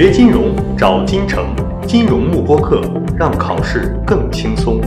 学金融找金城，金融慕播课，让考试更轻松。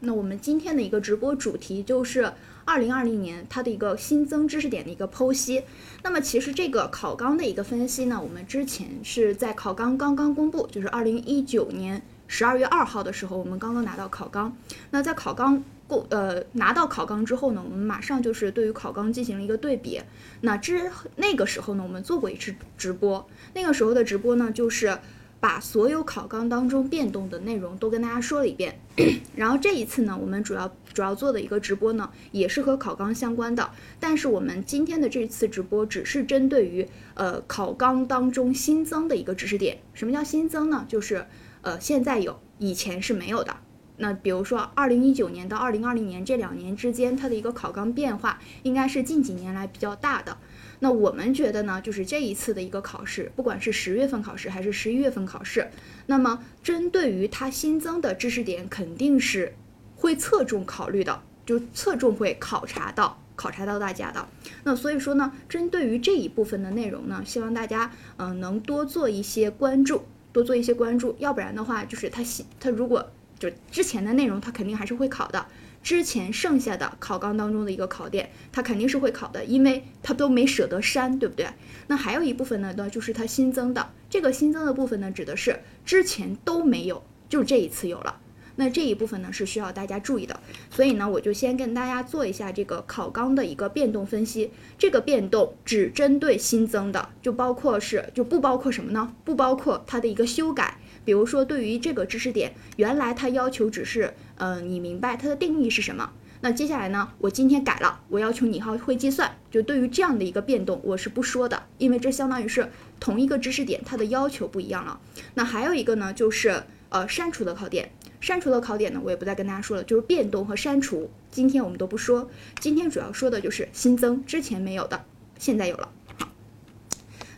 那我们今天的一个直播主题就是二零二零年它的一个新增知识点的一个剖析。那么其实这个考纲的一个分析呢，我们之前是在考纲刚刚公布，就是二零一九年十二月二号的时候，我们刚刚拿到考纲。那在考纲。呃，拿到考纲之后呢，我们马上就是对于考纲进行了一个对比。那之那个时候呢，我们做过一次直播，那个时候的直播呢，就是把所有考纲当中变动的内容都跟大家说了一遍。然后这一次呢，我们主要主要做的一个直播呢，也是和考纲相关的。但是我们今天的这次直播只是针对于呃考纲当中新增的一个知识点。什么叫新增呢？就是呃现在有，以前是没有的。那比如说，二零一九年到二零二零年这两年之间，它的一个考纲变化应该是近几年来比较大的。那我们觉得呢，就是这一次的一个考试，不管是十月份考试还是十一月份考试，那么针对于它新增的知识点，肯定是会侧重考虑的，就侧重会考察到考察到大家的。那所以说呢，针对于这一部分的内容呢，希望大家嗯能多做一些关注，多做一些关注，要不然的话，就是它新它如果。就之前的内容，它肯定还是会考的。之前剩下的考纲当中的一个考点，它肯定是会考的，因为它都没舍得删，对不对？那还有一部分呢，呢就是它新增的。这个新增的部分呢，指的是之前都没有，就这一次有了。那这一部分呢，是需要大家注意的。所以呢，我就先跟大家做一下这个考纲的一个变动分析。这个变动只针对新增的，就包括是就不包括什么呢？不包括它的一个修改。比如说，对于这个知识点，原来它要求只是，呃，你明白它的定义是什么。那接下来呢，我今天改了，我要求你要会计算。就对于这样的一个变动，我是不说的，因为这相当于是同一个知识点，它的要求不一样了。那还有一个呢，就是呃删除的考点，删除的考点呢，我也不再跟大家说了，就是变动和删除，今天我们都不说。今天主要说的就是新增，之前没有的，现在有了。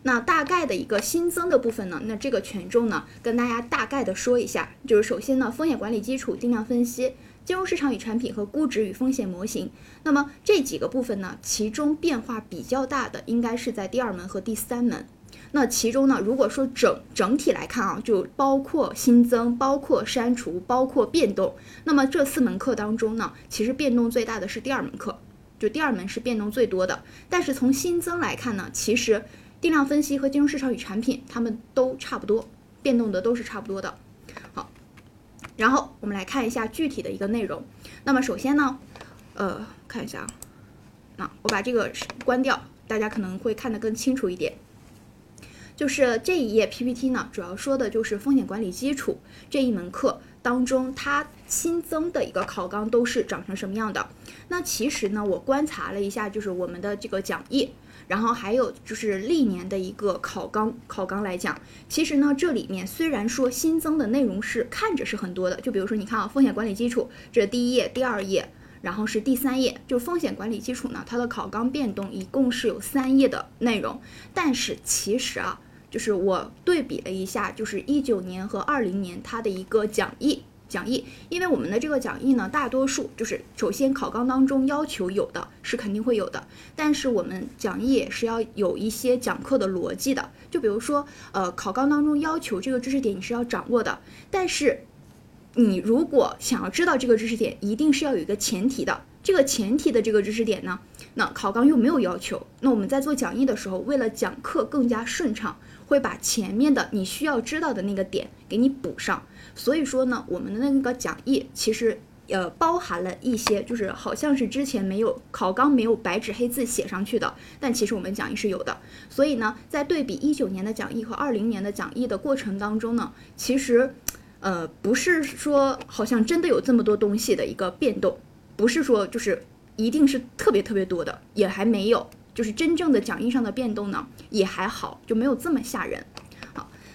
那大概的一个新增的部分呢？那这个权重呢，跟大家大概的说一下，就是首先呢，风险管理基础、定量分析、金融市场与产品和估值与风险模型。那么这几个部分呢，其中变化比较大的应该是在第二门和第三门。那其中呢，如果说整整体来看啊，就包括新增、包括删除、包括变动。那么这四门课当中呢，其实变动最大的是第二门课，就第二门是变动最多的。但是从新增来看呢，其实。定量分析和金融市场与产品，它们都差不多，变动的都是差不多的。好，然后我们来看一下具体的一个内容。那么首先呢，呃，看一下啊，那我把这个关掉，大家可能会看得更清楚一点。就是这一页 PPT 呢，主要说的就是风险管理基础这一门课当中，它新增的一个考纲都是长成什么样的。那其实呢，我观察了一下，就是我们的这个讲义。然后还有就是历年的一个考纲，考纲来讲，其实呢，这里面虽然说新增的内容是看着是很多的，就比如说你看啊，风险管理基础，这第一页、第二页，然后是第三页，就风险管理基础呢，它的考纲变动一共是有三页的内容，但是其实啊，就是我对比了一下，就是一九年和二零年它的一个讲义。讲义，因为我们的这个讲义呢，大多数就是首先考纲当中要求有的是肯定会有的，但是我们讲义也是要有一些讲课的逻辑的。就比如说，呃，考纲当中要求这个知识点你是要掌握的，但是你如果想要知道这个知识点，一定是要有一个前提的。这个前提的这个知识点呢，那考纲又没有要求。那我们在做讲义的时候，为了讲课更加顺畅，会把前面的你需要知道的那个点给你补上。所以说呢，我们的那个讲义其实呃包含了一些，就是好像是之前没有考纲没有白纸黑字写上去的，但其实我们讲义是有的。所以呢，在对比一九年的讲义和二零年的讲义的过程当中呢，其实呃不是说好像真的有这么多东西的一个变动，不是说就是一定是特别特别多的，也还没有，就是真正的讲义上的变动呢也还好，就没有这么吓人。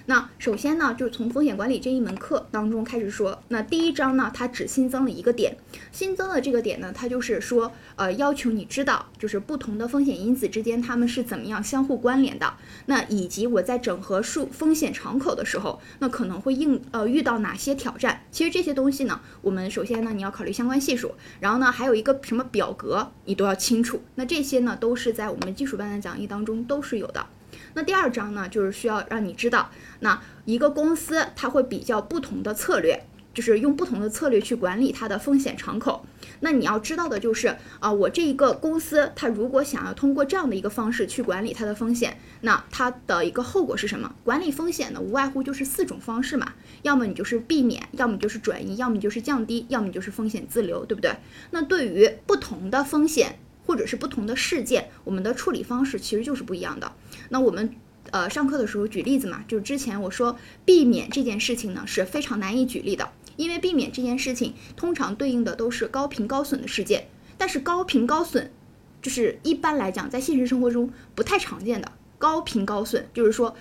那首先呢，就是从风险管理这一门课当中开始说。那第一章呢，它只新增了一个点，新增的这个点呢，它就是说，呃，要求你知道，就是不同的风险因子之间它们是怎么样相互关联的。那以及我在整合数风险敞口的时候，那可能会应呃遇到哪些挑战？其实这些东西呢，我们首先呢，你要考虑相关系数，然后呢，还有一个什么表格，你都要清楚。那这些呢，都是在我们基础班的讲义当中都是有的。那第二章呢，就是需要让你知道，那一个公司它会比较不同的策略，就是用不同的策略去管理它的风险敞口。那你要知道的就是啊，我这一个公司，它如果想要通过这样的一个方式去管理它的风险，那它的一个后果是什么？管理风险呢，无外乎就是四种方式嘛，要么你就是避免，要么就是转移，要么就是降低，要么就是风险自留，对不对？那对于不同的风险或者是不同的事件，我们的处理方式其实就是不一样的。那我们呃上课的时候举例子嘛，就是之前我说避免这件事情呢是非常难以举例的。因为避免这件事情，通常对应的都是高频高损的事件，但是高频高损，就是一般来讲在现实生活中不太常见的。高频高损就是说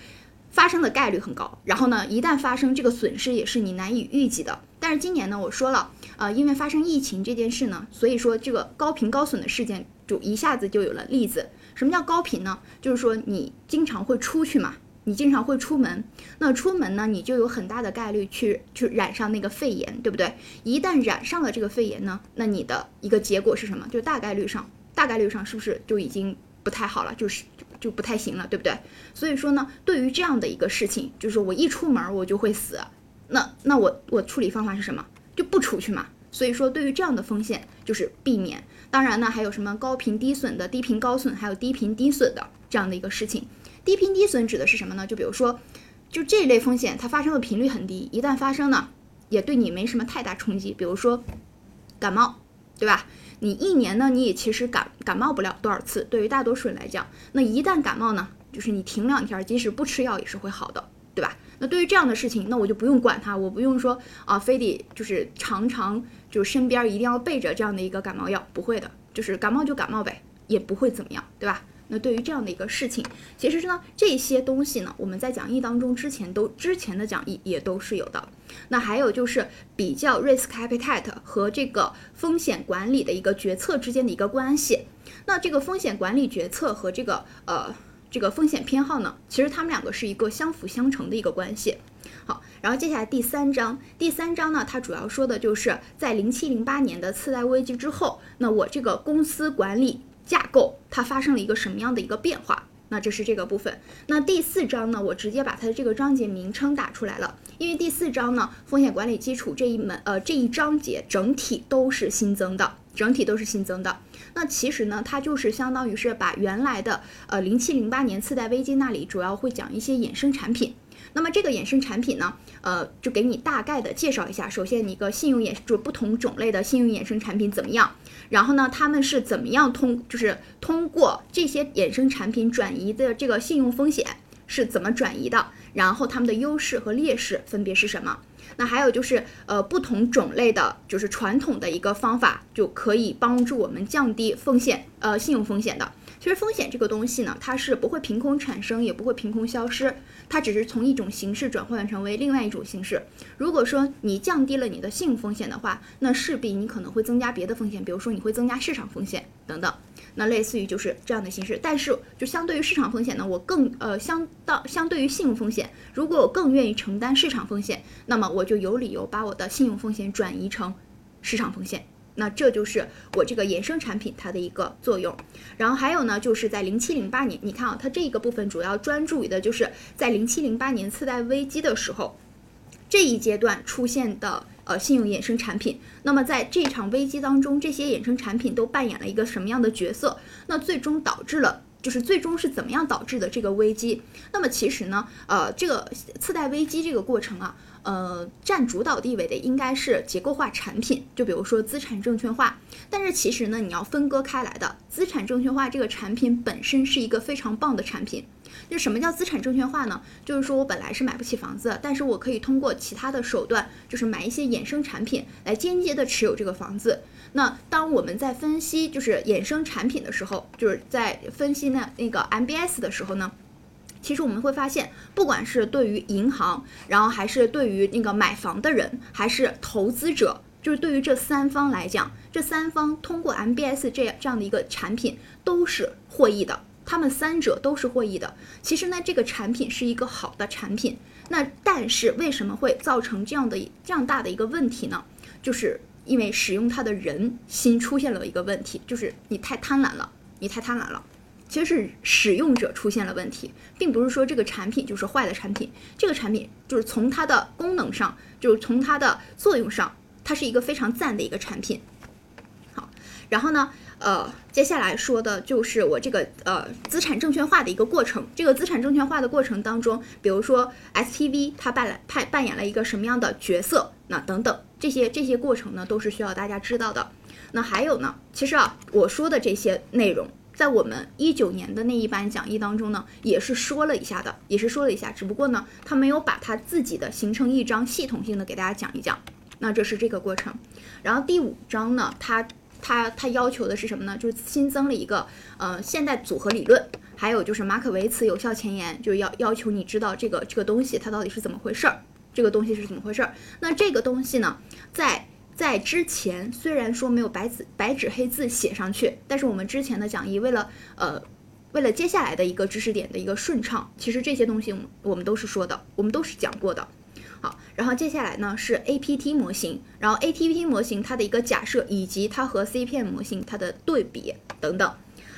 发生的概率很高，然后呢，一旦发生这个损失也是你难以预计的。但是今年呢，我说了，呃，因为发生疫情这件事呢，所以说这个高频高损的事件就一下子就有了例子。什么叫高频呢？就是说你经常会出去嘛。你经常会出门，那出门呢，你就有很大的概率去去染上那个肺炎，对不对？一旦染上了这个肺炎呢，那你的一个结果是什么？就大概率上，大概率上是不是就已经不太好了？就是就不太行了，对不对？所以说呢，对于这样的一个事情，就是我一出门我就会死，那那我我处理方法是什么？就不出去嘛。所以说，对于这样的风险就是避免。当然呢，还有什么高频低损的、低频高损，还有低频低损的这样的一个事情。低频低损指的是什么呢？就比如说，就这一类风险，它发生的频率很低，一旦发生呢，也对你没什么太大冲击。比如说感冒，对吧？你一年呢，你也其实感感冒不了多少次。对于大多数人来讲，那一旦感冒呢，就是你停两天，即使不吃药也是会好的，对吧？那对于这样的事情，那我就不用管它，我不用说啊，非得就是常常就身边一定要备着这样的一个感冒药，不会的，就是感冒就感冒呗，也不会怎么样，对吧？那对于这样的一个事情，其实呢，这些东西呢，我们在讲义当中之前都之前的讲义也都是有的。那还有就是比较 risk appetite 和这个风险管理的一个决策之间的一个关系。那这个风险管理决策和这个呃这个风险偏好呢，其实它们两个是一个相辅相成的一个关系。好，然后接下来第三章，第三章呢，它主要说的就是在零七零八年的次贷危机之后，那我这个公司管理。架构它发生了一个什么样的一个变化？那这是这个部分。那第四章呢，我直接把它的这个章节名称打出来了，因为第四章呢，风险管理基础这一门呃这一章节整体都是新增的，整体都是新增的。那其实呢，它就是相当于是把原来的呃零七零八年次贷危机那里主要会讲一些衍生产品。那么这个衍生产品呢，呃，就给你大概的介绍一下。首先，你一个信用衍就不同种类的信用衍生产品怎么样？然后呢，他们是怎么样通，就是通过这些衍生产品转移的这个信用风险是怎么转移的？然后他们的优势和劣势分别是什么？那还有就是，呃，不同种类的，就是传统的一个方法就可以帮助我们降低风险，呃，信用风险的。其实风险这个东西呢，它是不会凭空产生，也不会凭空消失。它只是从一种形式转换成为另外一种形式。如果说你降低了你的信用风险的话，那势必你可能会增加别的风险，比如说你会增加市场风险等等。那类似于就是这样的形式。但是就相对于市场风险呢，我更呃相当相对于信用风险，如果我更愿意承担市场风险，那么我就有理由把我的信用风险转移成市场风险。那这就是我这个衍生产品它的一个作用，然后还有呢，就是在零七零八年，你看啊，它这一个部分主要专注于的就是在零七零八年次贷危机的时候，这一阶段出现的呃信用衍生产品。那么在这场危机当中，这些衍生产品都扮演了一个什么样的角色？那最终导致了。就是最终是怎么样导致的这个危机？那么其实呢，呃，这个次贷危机这个过程啊，呃，占主导地位的应该是结构化产品，就比如说资产证券化。但是其实呢，你要分割开来的，资产证券化这个产品本身是一个非常棒的产品。就什么叫资产证券化呢？就是说我本来是买不起房子，但是我可以通过其他的手段，就是买一些衍生产品来间接的持有这个房子。那当我们在分析就是衍生产品的时候，就是在分析那那个 MBS 的时候呢，其实我们会发现，不管是对于银行，然后还是对于那个买房的人，还是投资者，就是对于这三方来讲，这三方通过 MBS 这样这样的一个产品都是获益的，他们三者都是获益的。其实呢，这个产品是一个好的产品，那但是为什么会造成这样的这样大的一个问题呢？就是。因为使用它的人心出现了一个问题，就是你太贪婪了，你太贪婪了。其实是使用者出现了问题，并不是说这个产品就是坏的产品。这个产品就是从它的功能上，就是从它的作用上，它是一个非常赞的一个产品。然后呢，呃，接下来说的就是我这个呃资产证券化的一个过程。这个资产证券化的过程当中，比如说 SPV 它扮了扮扮演了一个什么样的角色，那等等这些这些过程呢，都是需要大家知道的。那还有呢，其实啊，我说的这些内容。在我们一九年的那一版讲义当中呢，也是说了一下的，也是说了一下，只不过呢，他没有把他自己的形成一章系统性的给大家讲一讲。那这是这个过程。然后第五章呢，他他他要求的是什么呢？就是新增了一个呃现代组合理论，还有就是马可维茨有效前沿，就要要求你知道这个这个东西它到底是怎么回事儿，这个东西是怎么回事儿。那这个东西呢，在在之前虽然说没有白纸白纸黑字写上去，但是我们之前的讲义为了呃，为了接下来的一个知识点的一个顺畅，其实这些东西我们都是说的，我们都是讲过的。好，然后接下来呢是 APT 模型，然后 ATP 模型它的一个假设以及它和 CPM 模型它的对比等等。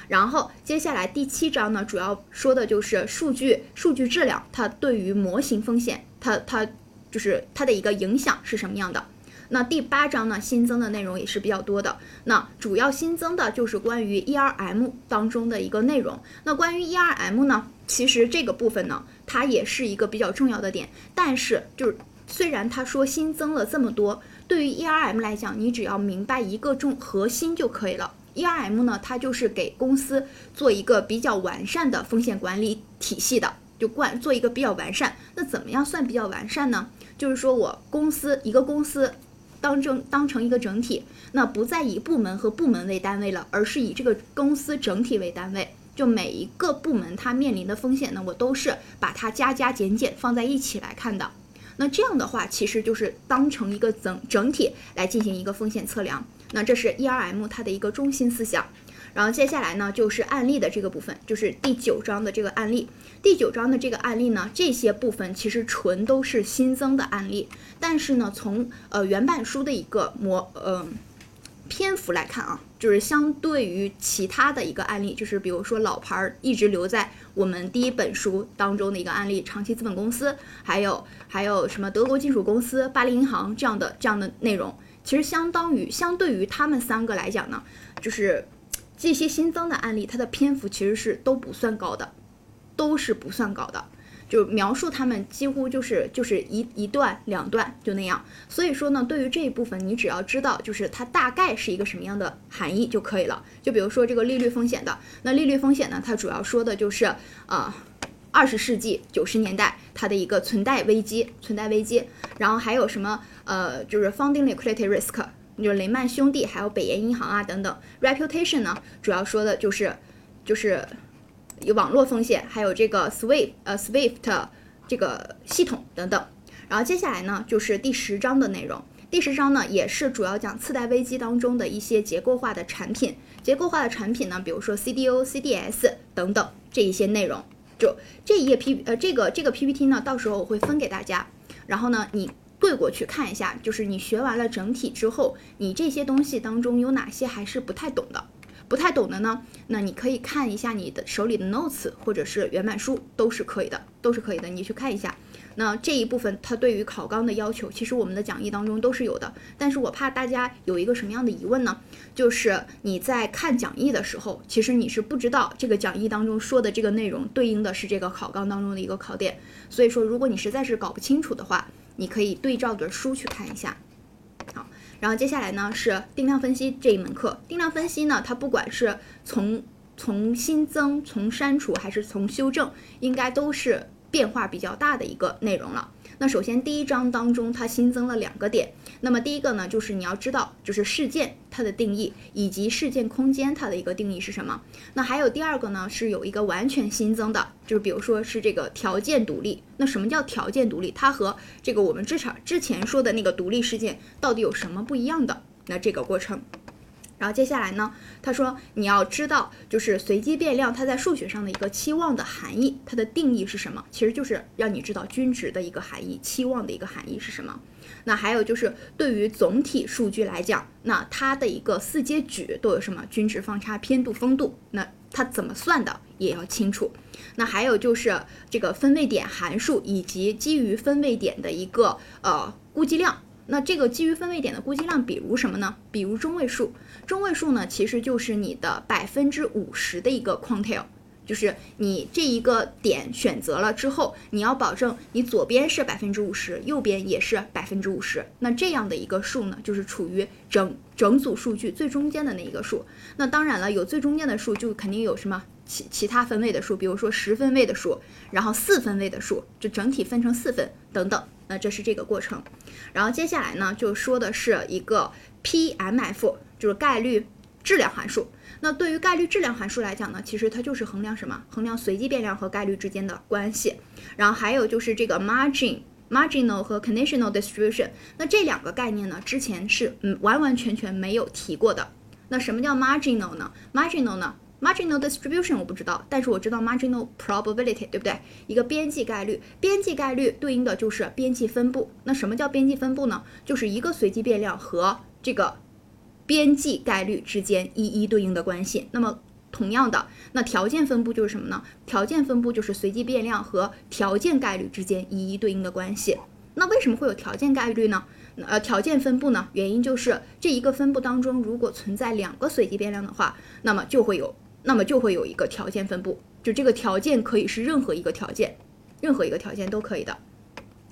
然后接下来第七章呢主要说的就是数据数据质量，它对于模型风险，它它就是它的一个影响是什么样的。那第八章呢，新增的内容也是比较多的。那主要新增的就是关于 ERM 当中的一个内容。那关于 ERM 呢，其实这个部分呢，它也是一个比较重要的点。但是就是虽然他说新增了这么多，对于 ERM 来讲，你只要明白一个重核心就可以了。ERM 呢，它就是给公司做一个比较完善的风险管理体系的，就管做一个比较完善。那怎么样算比较完善呢？就是说我公司一个公司。当成当成一个整体，那不再以部门和部门为单位了，而是以这个公司整体为单位。就每一个部门它面临的风险呢，我都是把它加加减减放在一起来看的。那这样的话，其实就是当成一个整整体来进行一个风险测量。那这是 ERM 它的一个中心思想。然后接下来呢，就是案例的这个部分，就是第九章的这个案例。第九章的这个案例呢，这些部分其实纯都是新增的案例。但是呢，从呃原版书的一个模呃篇幅来看啊，就是相对于其他的一个案例，就是比如说老牌儿一直留在我们第一本书当中的一个案例，长期资本公司，还有还有什么德国金属公司、巴黎银行这样的这样的内容，其实相当于相对于他们三个来讲呢，就是。这些新增的案例，它的篇幅其实是都不算高的，都是不算高的，就描述他们几乎就是就是一一段两段就那样。所以说呢，对于这一部分，你只要知道就是它大概是一个什么样的含义就可以了。就比如说这个利率风险的，那利率风险呢，它主要说的就是呃二十世纪九十年代它的一个存贷危机，存贷危机，然后还有什么呃就是 funding liquidity risk。就是雷曼兄弟，还有北岩银行啊等等。Reputation 呢，主要说的就是就是有网络风险，还有这个 Swift 呃 Swift 这个系统等等。然后接下来呢，就是第十章的内容。第十章呢，也是主要讲次贷危机当中的一些结构化的产品。结构化的产品呢，比如说 CDO、CDS 等等这一些内容。就这一页 P 呃这个这个 PPT 呢，到时候我会分给大家。然后呢，你。对过去看一下，就是你学完了整体之后，你这些东西当中有哪些还是不太懂的？不太懂的呢？那你可以看一下你的手里的 notes 或者是原版书，都是可以的，都是可以的。你去看一下。那这一部分它对于考纲的要求，其实我们的讲义当中都是有的。但是我怕大家有一个什么样的疑问呢？就是你在看讲义的时候，其实你是不知道这个讲义当中说的这个内容对应的是这个考纲当中的一个考点。所以说，如果你实在是搞不清楚的话，你可以对照着书去看一下，然后接下来呢是定量分析这一门课。定量分析呢，它不管是从从新增、从删除还是从修正，应该都是变化比较大的一个内容了。那首先第一章当中，它新增了两个点。那么第一个呢，就是你要知道，就是事件它的定义，以及事件空间它的一个定义是什么。那还有第二个呢，是有一个完全新增的，就是比如说是这个条件独立。那什么叫条件独立？它和这个我们之前之前说的那个独立事件到底有什么不一样的？那这个过程。然后接下来呢，他说你要知道，就是随机变量它在数学上的一个期望的含义，它的定义是什么？其实就是让你知道均值的一个含义，期望的一个含义是什么。那还有就是对于总体数据来讲，那它的一个四阶矩都有什么？均值、方差、偏度、风度。那它怎么算的也要清楚。那还有就是这个分位点函数以及基于分位点的一个呃估计量。那这个基于分位点的估计量，比如什么呢？比如中位数。中位数呢，其实就是你的百分之五十的一个 quantile，就是你这一个点选择了之后，你要保证你左边是百分之五十，右边也是百分之五十。那这样的一个数呢，就是处于整整组数据最中间的那一个数。那当然了，有最中间的数，就肯定有什么其其他分位的数，比如说十分位的数，然后四分位的数，就整体分成四分等等。那这是这个过程，然后接下来呢，就说的是一个 PMF，就是概率质量函数。那对于概率质量函数来讲呢，其实它就是衡量什么？衡量随机变量和概率之间的关系。然后还有就是这个 margin、marginal 和 conditional distribution。那这两个概念呢，之前是嗯完完全全没有提过的。那什么叫 marginal 呢？marginal 呢？Marginal distribution 我不知道，但是我知道 marginal probability，对不对？一个边际概率，边际概率对应的就是边际分布。那什么叫边际分布呢？就是一个随机变量和这个边际概率之间一一对应的关系。那么同样的，那条件分布就是什么呢？条件分布就是随机变量和条件概率之间一一对应的关系。那为什么会有条件概率呢？呃，条件分布呢？原因就是这一个分布当中如果存在两个随机变量的话，那么就会有。那么就会有一个条件分布，就这个条件可以是任何一个条件，任何一个条件都可以的。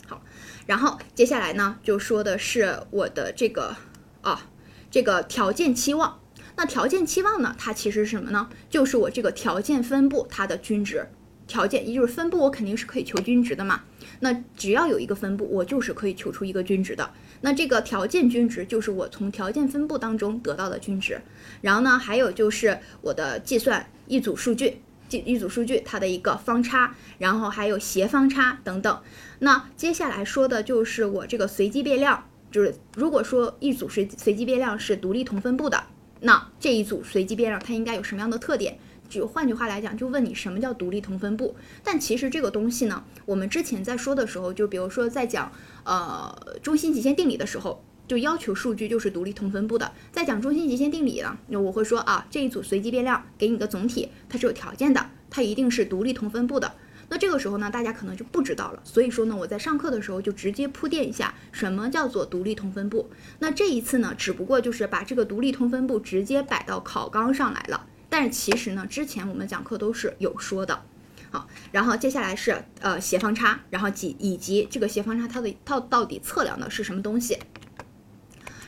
好，然后接下来呢，就说的是我的这个啊，这个条件期望。那条件期望呢，它其实是什么呢？就是我这个条件分布它的均值。条件也就是分布，我肯定是可以求均值的嘛。那只要有一个分布，我就是可以求出一个均值的。那这个条件均值就是我从条件分布当中得到的均值。然后呢，还有就是我的计算一组数据，一一组数据它的一个方差，然后还有斜方差等等。那接下来说的就是我这个随机变量，就是如果说一组随随机变量是独立同分布的，那这一组随机变量它应该有什么样的特点？就换句话来讲，就问你什么叫独立同分布？但其实这个东西呢，我们之前在说的时候，就比如说在讲呃中心极限定理的时候，就要求数据就是独立同分布的。在讲中心极限定理呢，那我会说啊，这一组随机变量给你个总体它是有条件的，它一定是独立同分布的。那这个时候呢，大家可能就不知道了。所以说呢，我在上课的时候就直接铺垫一下什么叫做独立同分布。那这一次呢，只不过就是把这个独立同分布直接摆到考纲上来了。但是其实呢，之前我们讲课都是有说的，好，然后接下来是呃斜方差，然后及以及这个斜方差它的它到底测量的是什么东西？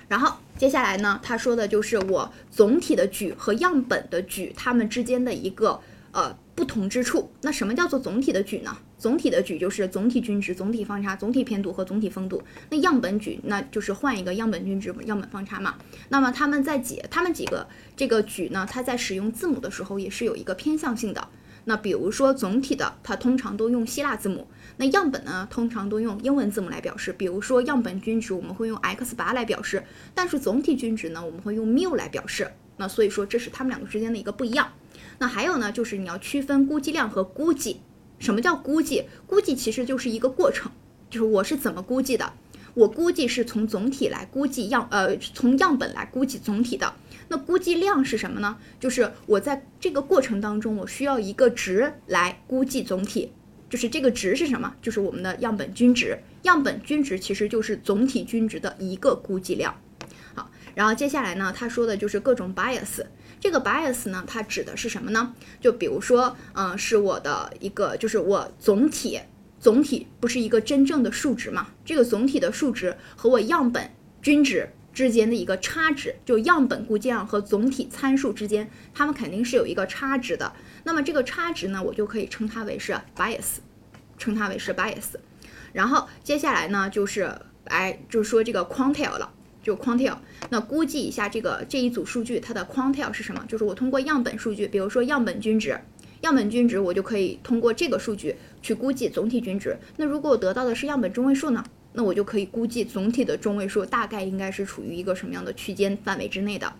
然后接下来呢，他说的就是我总体的矩和样本的矩它们之间的一个呃。不同之处，那什么叫做总体的矩呢？总体的矩就是总体均值、总体方差、总体偏度和总体风度。那样本矩，那就是换一个样本均值、样本方差嘛。那么它们在解，它们几个这个矩呢？它在使用字母的时候也是有一个偏向性的。那比如说总体的，它通常都用希腊字母；那样本呢，通常都用英文字母来表示。比如说样本均值我们会用 x 八来表示，但是总体均值呢，我们会用 mu 来表示。那所以说这是它们两个之间的一个不一样。那还有呢，就是你要区分估计量和估计。什么叫估计？估计其实就是一个过程，就是我是怎么估计的。我估计是从总体来估计样，呃，从样本来估计总体的。那估计量是什么呢？就是我在这个过程当中，我需要一个值来估计总体。就是这个值是什么？就是我们的样本均值。样本均值其实就是总体均值的一个估计量。好，然后接下来呢，他说的就是各种 bias。这个 bias 呢，它指的是什么呢？就比如说，嗯，是我的一个，就是我总体总体不是一个真正的数值嘛？这个总体的数值和我样本均值之间的一个差值，就样本估计量和总体参数之间，它们肯定是有一个差值的。那么这个差值呢，我就可以称它为是 bias，称它为是 bias。然后接下来呢，就是哎，就是说这个 quantile 了。就 quantile，那估计一下这个这一组数据它的 quantile 是什么？就是我通过样本数据，比如说样本均值，样本均值我就可以通过这个数据去估计总体均值。那如果我得到的是样本中位数呢？那我就可以估计总体的中位数大概应该是处于一个什么样的区间范围之内的。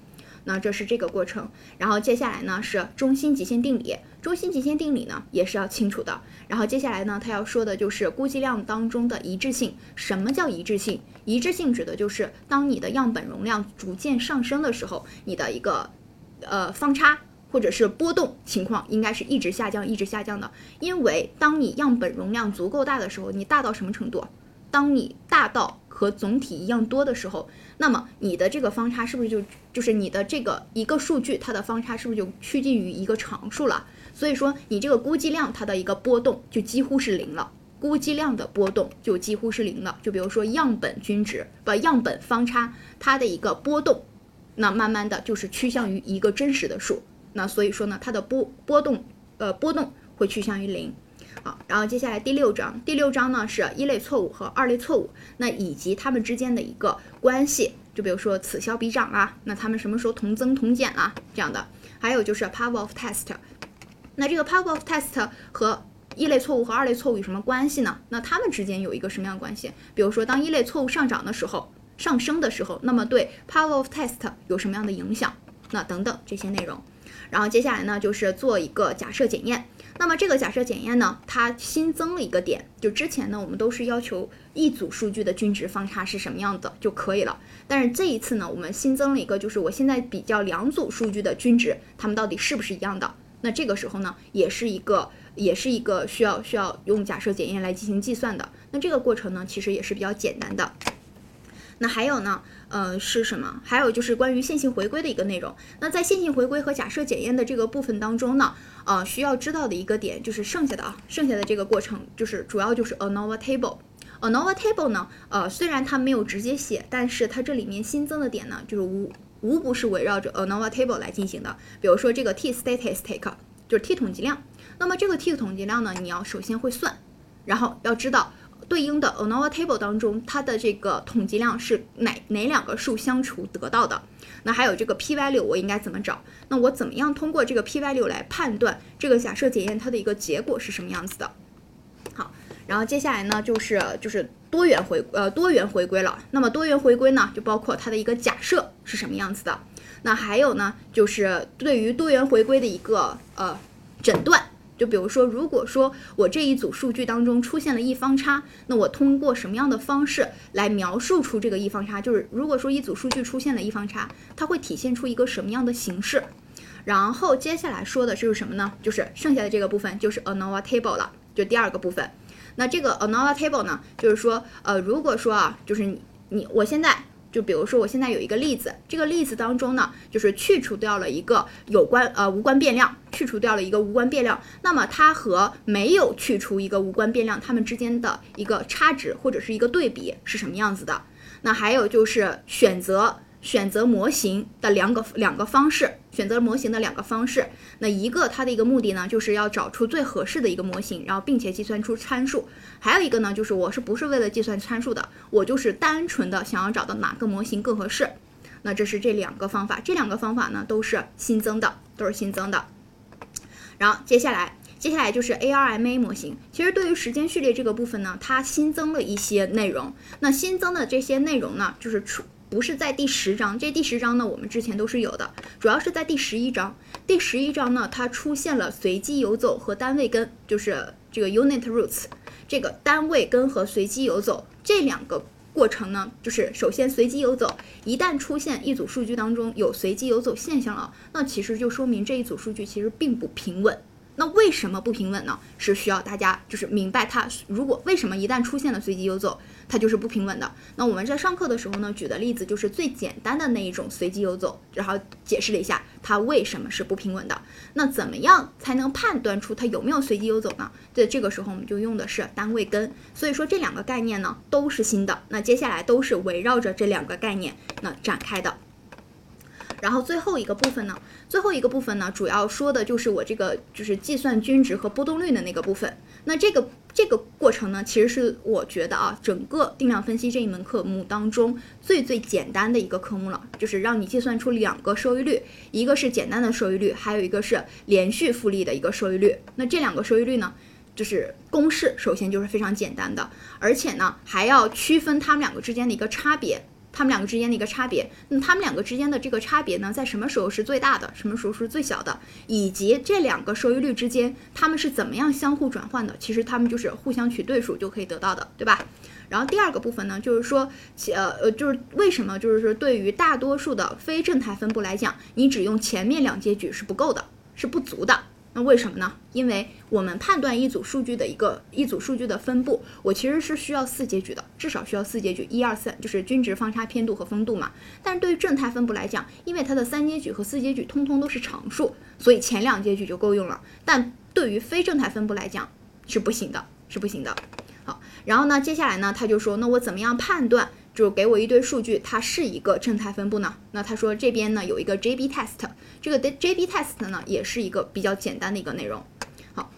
那这是这个过程，然后接下来呢是中心极限定理，中心极限定理呢也是要清楚的。然后接下来呢，他要说的就是估计量当中的一致性。什么叫一致性？一致性指的就是当你的样本容量逐渐上升的时候，你的一个呃方差或者是波动情况应该是一直下降，一直下降的。因为当你样本容量足够大的时候，你大到什么程度？当你大到和总体一样多的时候，那么你的这个方差是不是就就是你的这个一个数据它的方差是不是就趋近于一个常数了？所以说你这个估计量它的一个波动就几乎是零了，估计量的波动就几乎是零了。就比如说样本均值把样本方差它的一个波动，那慢慢的就是趋向于一个真实的数。那所以说呢，它的波波动呃波动会趋向于零。好，然后接下来第六章，第六章呢是一类错误和二类错误，那以及它们之间的一个关系，就比如说此消彼长啊，那它们什么时候同增同减啊这样的，还有就是 power of test，那这个 power of test 和一类错误和二类错误有什么关系呢？那它们之间有一个什么样的关系？比如说当一类错误上涨的时候，上升的时候，那么对 power of test 有什么样的影响？那等等这些内容，然后接下来呢就是做一个假设检验。那么这个假设检验呢，它新增了一个点，就之前呢，我们都是要求一组数据的均值方差是什么样的就可以了。但是这一次呢，我们新增了一个，就是我现在比较两组数据的均值，它们到底是不是一样的？那这个时候呢，也是一个，也是一个需要需要用假设检验来进行计算的。那这个过程呢，其实也是比较简单的。那还有呢？呃，是什么？还有就是关于线性回归的一个内容。那在线性回归和假设检验的这个部分当中呢，呃，需要知道的一个点就是剩下的啊，剩下的这个过程就是主要就是 ANOVA table。ANOVA table 呢，呃，虽然它没有直接写，但是它这里面新增的点呢，就是无无不是围绕着 ANOVA table 来进行的。比如说这个 t statistic 就是 t 统计量，那么这个 t 统计量呢，你要首先会算，然后要知道。对应的 ANOVA table 当中，它的这个统计量是哪哪两个数相除得到的？那还有这个 p value 我应该怎么找？那我怎么样通过这个 p value 来判断这个假设检验它的一个结果是什么样子的？好，然后接下来呢就是就是多元回呃多元回归了。那么多元回归呢就包括它的一个假设是什么样子的？那还有呢就是对于多元回归的一个呃诊断。就比如说，如果说我这一组数据当中出现了一方差，那我通过什么样的方式来描述出这个一方差？就是如果说一组数据出现了一方差，它会体现出一个什么样的形式？然后接下来说的就是什么呢？就是剩下的这个部分就是 ANOVA table 了，就第二个部分。那这个 ANOVA table 呢，就是说，呃，如果说啊，就是你你我现在。就比如说，我现在有一个例子，这个例子当中呢，就是去除掉了一个有关呃无关变量，去除掉了一个无关变量，那么它和没有去除一个无关变量，它们之间的一个差值或者是一个对比是什么样子的？那还有就是选择。选择模型的两个两个方式，选择模型的两个方式，那一个它的一个目的呢，就是要找出最合适的一个模型，然后并且计算出参数。还有一个呢，就是我是不是为了计算参数的，我就是单纯的想要找到哪个模型更合适。那这是这两个方法，这两个方法呢都是新增的，都是新增的。然后接下来，接下来就是 ARMA 模型。其实对于时间序列这个部分呢，它新增了一些内容。那新增的这些内容呢，就是出。不是在第十章，这第十章呢，我们之前都是有的，主要是在第十一章。第十一章呢，它出现了随机游走和单位根，就是这个 unit roots，这个单位根和随机游走这两个过程呢，就是首先随机游走，一旦出现一组数据当中有随机游走现象了，那其实就说明这一组数据其实并不平稳。那为什么不平稳呢？是需要大家就是明白它，如果为什么一旦出现了随机游走，它就是不平稳的。那我们在上课的时候呢，举的例子就是最简单的那一种随机游走，然后解释了一下它为什么是不平稳的。那怎么样才能判断出它有没有随机游走呢？在这个时候我们就用的是单位根。所以说这两个概念呢都是新的。那接下来都是围绕着这两个概念那展开的。然后最后一个部分呢，最后一个部分呢，主要说的就是我这个就是计算均值和波动率的那个部分。那这个这个过程呢，其实是我觉得啊，整个定量分析这一门科目当中最最简单的一个科目了，就是让你计算出两个收益率，一个是简单的收益率，还有一个是连续复利的一个收益率。那这两个收益率呢，就是公式首先就是非常简单的，而且呢还要区分它们两个之间的一个差别。它们两个之间的一个差别，那么它们两个之间的这个差别呢，在什么时候是最大的，什么时候是最小的，以及这两个收益率之间，它们是怎么样相互转换的？其实它们就是互相取对数就可以得到的，对吧？然后第二个部分呢，就是说，呃呃，就是为什么，就是说，对于大多数的非正态分布来讲，你只用前面两阶举是不够的。是不足的。那为什么呢？因为我们判断一组数据的一个一组数据的分布，我其实是需要四阶距的，至少需要四阶距，一二三就是均值、方差、偏度和风度嘛。但是对于正态分布来讲，因为它的三阶距和四阶距通通都是常数，所以前两阶距就够用了。但对于非正态分布来讲是不行的，是不行的。好，然后呢，接下来呢，他就说，那我怎么样判断？就给我一堆数据，它是一个正态分布呢？那他说这边呢有一个 J B test，这个 J B test 呢也是一个比较简单的一个内容。好，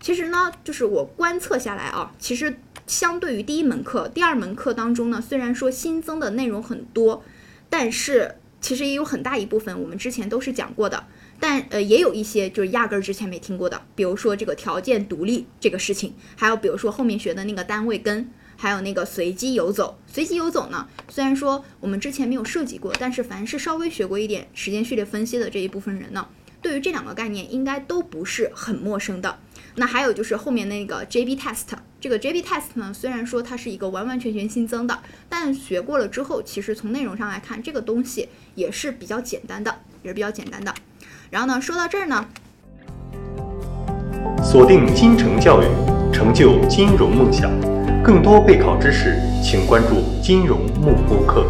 其实呢就是我观测下来啊，其实相对于第一门课、第二门课当中呢，虽然说新增的内容很多，但是其实也有很大一部分我们之前都是讲过的，但呃也有一些就是压根儿之前没听过的，比如说这个条件独立这个事情，还有比如说后面学的那个单位根。还有那个随机游走，随机游走呢？虽然说我们之前没有涉及过，但是凡是稍微学过一点时间序列分析的这一部分人呢，对于这两个概念应该都不是很陌生的。那还有就是后面那个 J-B test，这个 J-B test 呢，虽然说它是一个完完全全新增的，但学过了之后，其实从内容上来看，这个东西也是比较简单的，也是比较简单的。然后呢，说到这儿呢，锁定金城教育，成就金融梦想。更多备考知识，请关注金融幕播课。